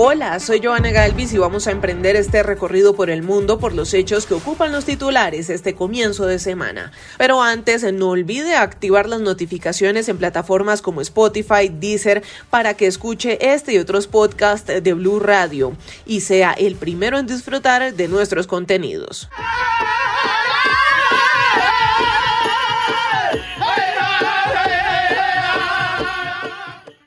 Hola, soy Joana Galvis y vamos a emprender este recorrido por el mundo por los hechos que ocupan los titulares este comienzo de semana. Pero antes, no olvide activar las notificaciones en plataformas como Spotify, Deezer, para que escuche este y otros podcasts de Blue Radio y sea el primero en disfrutar de nuestros contenidos.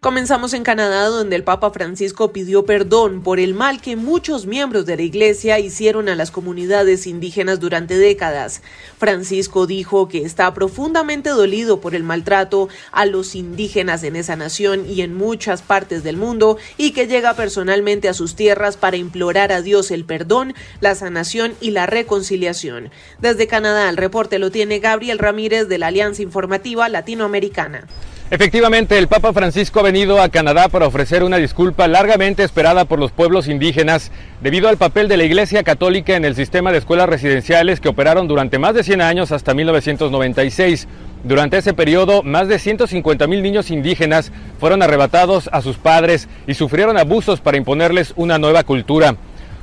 Comenzamos en Canadá, donde el Papa Francisco pidió perdón por el mal que muchos miembros de la Iglesia hicieron a las comunidades indígenas durante décadas. Francisco dijo que está profundamente dolido por el maltrato a los indígenas en esa nación y en muchas partes del mundo y que llega personalmente a sus tierras para implorar a Dios el perdón, la sanación y la reconciliación. Desde Canadá, el reporte lo tiene Gabriel Ramírez de la Alianza Informativa Latinoamericana. Efectivamente, el Papa Francisco ha venido a Canadá para ofrecer una disculpa largamente esperada por los pueblos indígenas debido al papel de la Iglesia Católica en el sistema de escuelas residenciales que operaron durante más de 100 años hasta 1996. Durante ese periodo, más de 150 mil niños indígenas fueron arrebatados a sus padres y sufrieron abusos para imponerles una nueva cultura.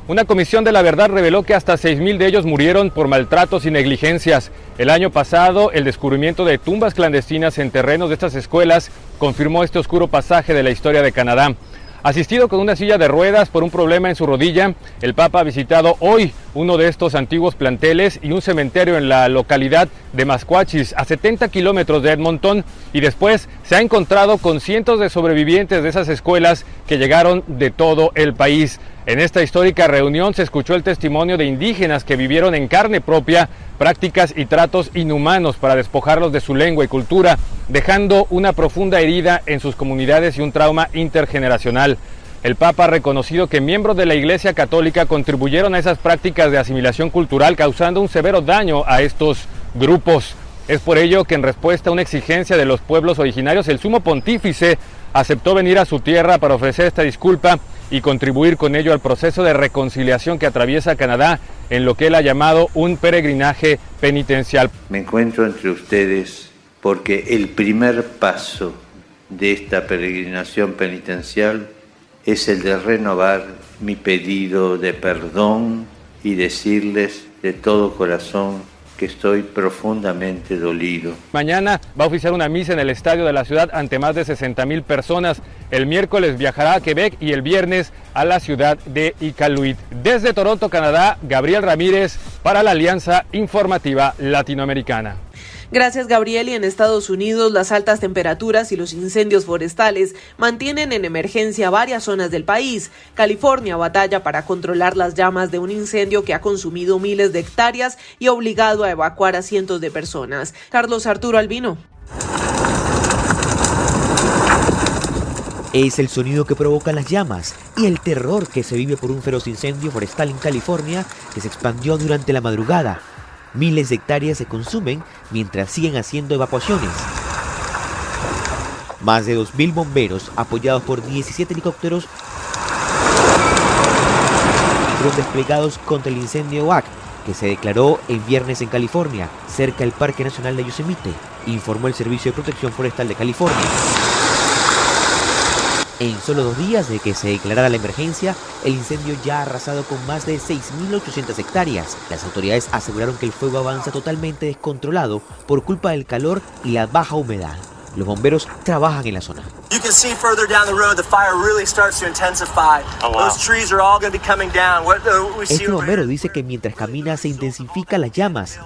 Una comisión de la verdad reveló que hasta 6.000 de ellos murieron por maltratos y negligencias. El año pasado, el descubrimiento de tumbas clandestinas en terrenos de estas escuelas confirmó este oscuro pasaje de la historia de Canadá. Asistido con una silla de ruedas por un problema en su rodilla, el Papa ha visitado hoy uno de estos antiguos planteles y un cementerio en la localidad de Masquachis, a 70 kilómetros de Edmonton, y después se ha encontrado con cientos de sobrevivientes de esas escuelas que llegaron de todo el país. En esta histórica reunión se escuchó el testimonio de indígenas que vivieron en carne propia prácticas y tratos inhumanos para despojarlos de su lengua y cultura, dejando una profunda herida en sus comunidades y un trauma intergeneracional. El Papa ha reconocido que miembros de la Iglesia Católica contribuyeron a esas prácticas de asimilación cultural causando un severo daño a estos grupos. Es por ello que en respuesta a una exigencia de los pueblos originarios, el sumo pontífice aceptó venir a su tierra para ofrecer esta disculpa y contribuir con ello al proceso de reconciliación que atraviesa Canadá en lo que él ha llamado un peregrinaje penitencial. Me encuentro entre ustedes porque el primer paso de esta peregrinación penitencial es el de renovar mi pedido de perdón y decirles de todo corazón que estoy profundamente dolido. Mañana va a oficiar una misa en el estadio de la ciudad ante más de 60 mil personas. El miércoles viajará a Quebec y el viernes a la ciudad de Iqaluit. Desde Toronto, Canadá, Gabriel Ramírez para la Alianza Informativa Latinoamericana. Gracias, Gabriel. Y en Estados Unidos, las altas temperaturas y los incendios forestales mantienen en emergencia varias zonas del país. California batalla para controlar las llamas de un incendio que ha consumido miles de hectáreas y obligado a evacuar a cientos de personas. Carlos Arturo Albino. Es el sonido que provocan las llamas y el terror que se vive por un feroz incendio forestal en California que se expandió durante la madrugada. Miles de hectáreas se consumen mientras siguen haciendo evacuaciones. Más de 2.000 bomberos, apoyados por 17 helicópteros, fueron desplegados contra el incendio WAC, que se declaró el viernes en California, cerca del Parque Nacional de Yosemite, informó el Servicio de Protección Forestal de California. En solo dos días de que se declarara la emergencia, el incendio ya ha arrasado con más de 6.800 hectáreas. Las autoridades aseguraron que el fuego avanza totalmente descontrolado por culpa del calor y la baja humedad. Los bomberos trabajan en la zona. Este bombero dice que mientras camina se intensifican las llamas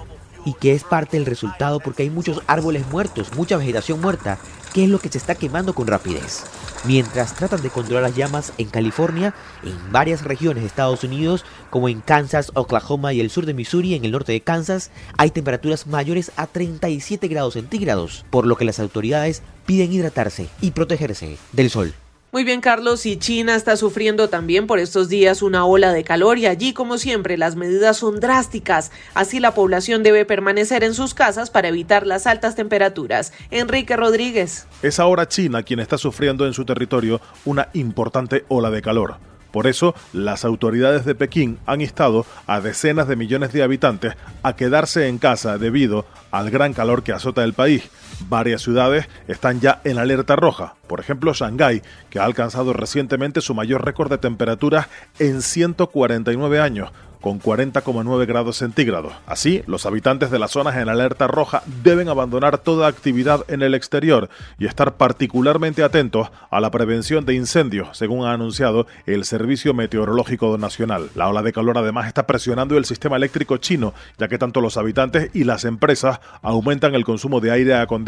y que es parte del resultado porque hay muchos árboles muertos, mucha vegetación muerta, que es lo que se está quemando con rapidez. Mientras tratan de controlar las llamas en California, en varias regiones de Estados Unidos, como en Kansas, Oklahoma y el sur de Missouri, en el norte de Kansas, hay temperaturas mayores a 37 grados centígrados, por lo que las autoridades piden hidratarse y protegerse del sol. Muy bien, Carlos, y China está sufriendo también por estos días una ola de calor y allí, como siempre, las medidas son drásticas. Así la población debe permanecer en sus casas para evitar las altas temperaturas. Enrique Rodríguez. Es ahora China quien está sufriendo en su territorio una importante ola de calor. Por eso, las autoridades de Pekín han instado a decenas de millones de habitantes a quedarse en casa debido al gran calor que azota el país. Varias ciudades están ya en alerta roja, por ejemplo Shanghái, que ha alcanzado recientemente su mayor récord de temperaturas en 149 años, con 40,9 grados centígrados. Así, los habitantes de las zonas en alerta roja deben abandonar toda actividad en el exterior y estar particularmente atentos a la prevención de incendios, según ha anunciado el Servicio Meteorológico Nacional. La ola de calor además está presionando el sistema eléctrico chino, ya que tanto los habitantes y las empresas aumentan el consumo de aire acondicionado.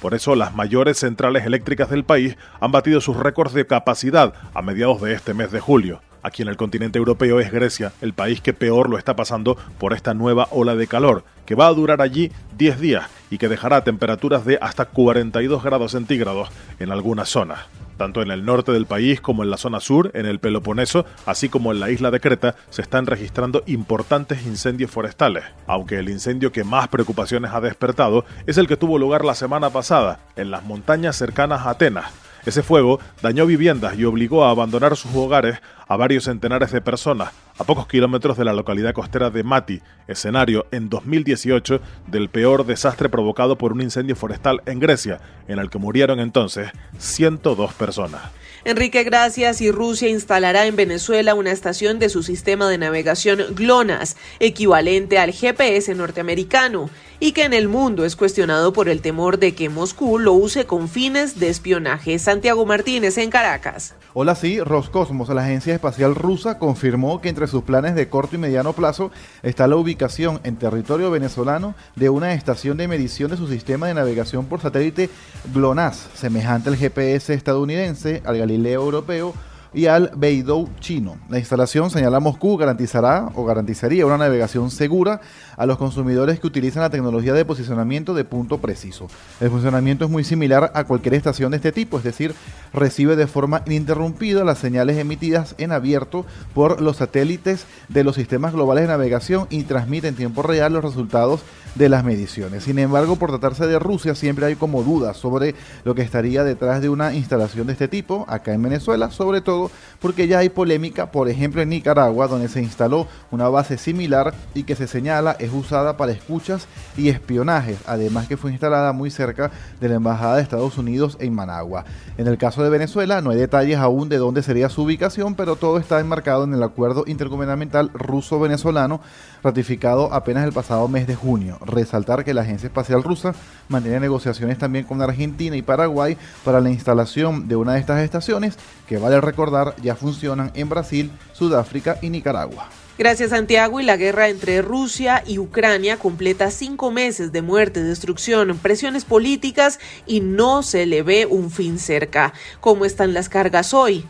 Por eso, las mayores centrales eléctricas del país han batido sus récords de capacidad a mediados de este mes de julio. Aquí en el continente europeo es Grecia, el país que peor lo está pasando por esta nueva ola de calor, que va a durar allí 10 días y que dejará temperaturas de hasta 42 grados centígrados en algunas zonas. Tanto en el norte del país como en la zona sur, en el Peloponeso, así como en la isla de Creta, se están registrando importantes incendios forestales, aunque el incendio que más preocupaciones ha despertado es el que tuvo lugar la semana pasada, en las montañas cercanas a Atenas, ese fuego dañó viviendas y obligó a abandonar sus hogares a varios centenares de personas a pocos kilómetros de la localidad costera de Mati, escenario en 2018 del peor desastre provocado por un incendio forestal en Grecia, en el que murieron entonces 102 personas. Enrique Gracias y Rusia instalará en Venezuela una estación de su sistema de navegación GLONASS, equivalente al GPS norteamericano, y que en el mundo es cuestionado por el temor de que Moscú lo use con fines de espionaje. Santiago Martínez en Caracas. Hola, sí, Roscosmos, la agencia espacial rusa, confirmó que entre sus planes de corto y mediano plazo está la ubicación en territorio venezolano de una estación de medición de su sistema de navegación por satélite GLONASS, semejante al GPS estadounidense, al Galileo europeo y al Beidou chino. La instalación, señala Moscú, garantizará o garantizaría una navegación segura a los consumidores que utilizan la tecnología de posicionamiento de punto preciso. El funcionamiento es muy similar a cualquier estación de este tipo, es decir, recibe de forma ininterrumpida las señales emitidas en abierto por los satélites de los sistemas globales de navegación y transmite en tiempo real los resultados de las mediciones. Sin embargo, por tratarse de Rusia, siempre hay como dudas sobre lo que estaría detrás de una instalación de este tipo acá en Venezuela, sobre todo porque ya hay polémica, por ejemplo en Nicaragua, donde se instaló una base similar y que se señala es usada para escuchas y espionaje, además que fue instalada muy cerca de la Embajada de Estados Unidos en Managua. En el caso de Venezuela, no hay detalles aún de dónde sería su ubicación, pero todo está enmarcado en el acuerdo intergubernamental ruso-venezolano ratificado apenas el pasado mes de junio. Resaltar que la Agencia Espacial Rusa mantiene negociaciones también con Argentina y Paraguay para la instalación de una de estas estaciones que vale recordar ya funcionan en Brasil, Sudáfrica y Nicaragua. Gracias Santiago y la guerra entre Rusia y Ucrania completa cinco meses de muerte, destrucción, presiones políticas y no se le ve un fin cerca. ¿Cómo están las cargas hoy?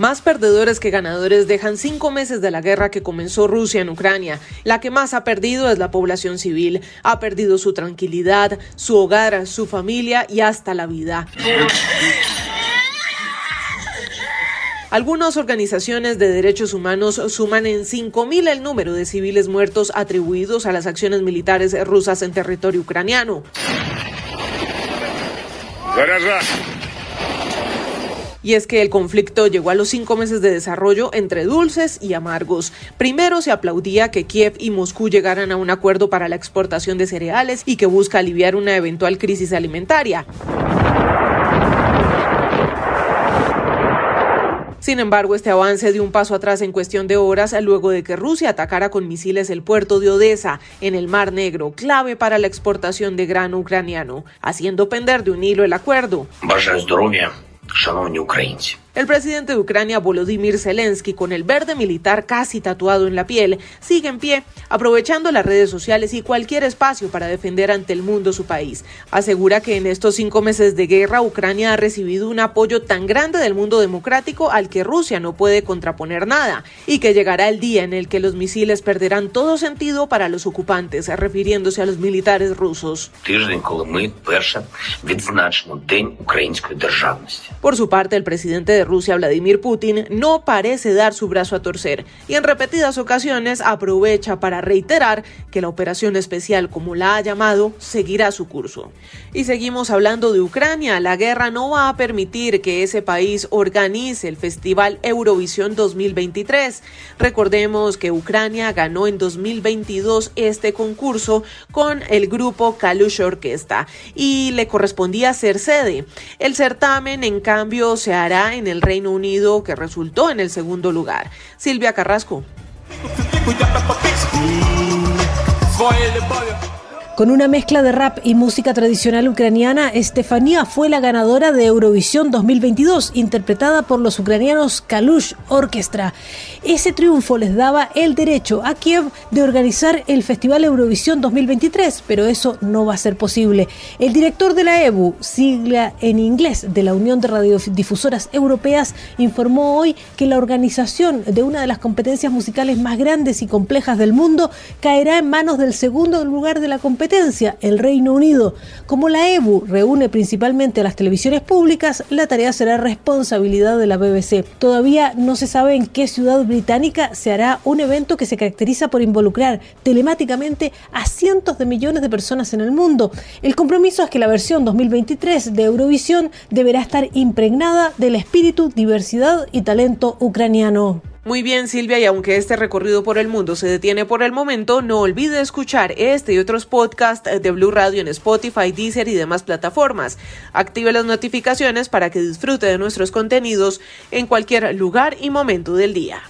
Más perdedores que ganadores dejan cinco meses de la guerra que comenzó Rusia en Ucrania. La que más ha perdido es la población civil. Ha perdido su tranquilidad, su hogar, su familia y hasta la vida. Algunas organizaciones de derechos humanos suman en 5.000 el número de civiles muertos atribuidos a las acciones militares rusas en territorio ucraniano. Y es que el conflicto llegó a los cinco meses de desarrollo entre dulces y amargos. Primero se aplaudía que Kiev y Moscú llegaran a un acuerdo para la exportación de cereales y que busca aliviar una eventual crisis alimentaria. Sin embargo, este avance dio un paso atrás en cuestión de horas luego de que Rusia atacara con misiles el puerto de Odessa en el Mar Negro, clave para la exportación de grano ucraniano, haciendo pender de un hilo el acuerdo. Шановні українці. El presidente de Ucrania, Volodymyr Zelensky, con el verde militar casi tatuado en la piel, sigue en pie, aprovechando las redes sociales y cualquier espacio para defender ante el mundo su país. Asegura que en estos cinco meses de guerra, Ucrania ha recibido un apoyo tan grande del mundo democrático al que Rusia no puede contraponer nada, y que llegará el día en el que los misiles perderán todo sentido para los ocupantes, refiriéndose a los militares rusos. Por su parte, el presidente de de Rusia, Vladimir Putin, no parece dar su brazo a torcer y en repetidas ocasiones aprovecha para reiterar que la operación especial, como la ha llamado, seguirá su curso. Y seguimos hablando de Ucrania. La guerra no va a permitir que ese país organice el Festival Eurovisión 2023. Recordemos que Ucrania ganó en 2022 este concurso con el grupo Kalush Orquesta y le correspondía ser sede. El certamen, en cambio, se hará en el Reino Unido, que resultó en el segundo lugar. Silvia Carrasco. Con una mezcla de rap y música tradicional ucraniana, Estefanía fue la ganadora de Eurovisión 2022, interpretada por los ucranianos Kalush Orchestra. Ese triunfo les daba el derecho a Kiev de organizar el Festival Eurovisión 2023, pero eso no va a ser posible. El director de la EBU, sigla en inglés de la Unión de Radiodifusoras Europeas, informó hoy que la organización de una de las competencias musicales más grandes y complejas del mundo caerá en manos del segundo lugar de la el Reino Unido. Como la EBU reúne principalmente a las televisiones públicas, la tarea será responsabilidad de la BBC. Todavía no se sabe en qué ciudad británica se hará un evento que se caracteriza por involucrar telemáticamente a cientos de millones de personas en el mundo. El compromiso es que la versión 2023 de Eurovisión deberá estar impregnada del espíritu, diversidad y talento ucraniano. Muy bien, Silvia, y aunque este recorrido por el mundo se detiene por el momento, no olvide escuchar este y otros podcasts de Blue Radio en Spotify, Deezer y demás plataformas. Active las notificaciones para que disfrute de nuestros contenidos en cualquier lugar y momento del día.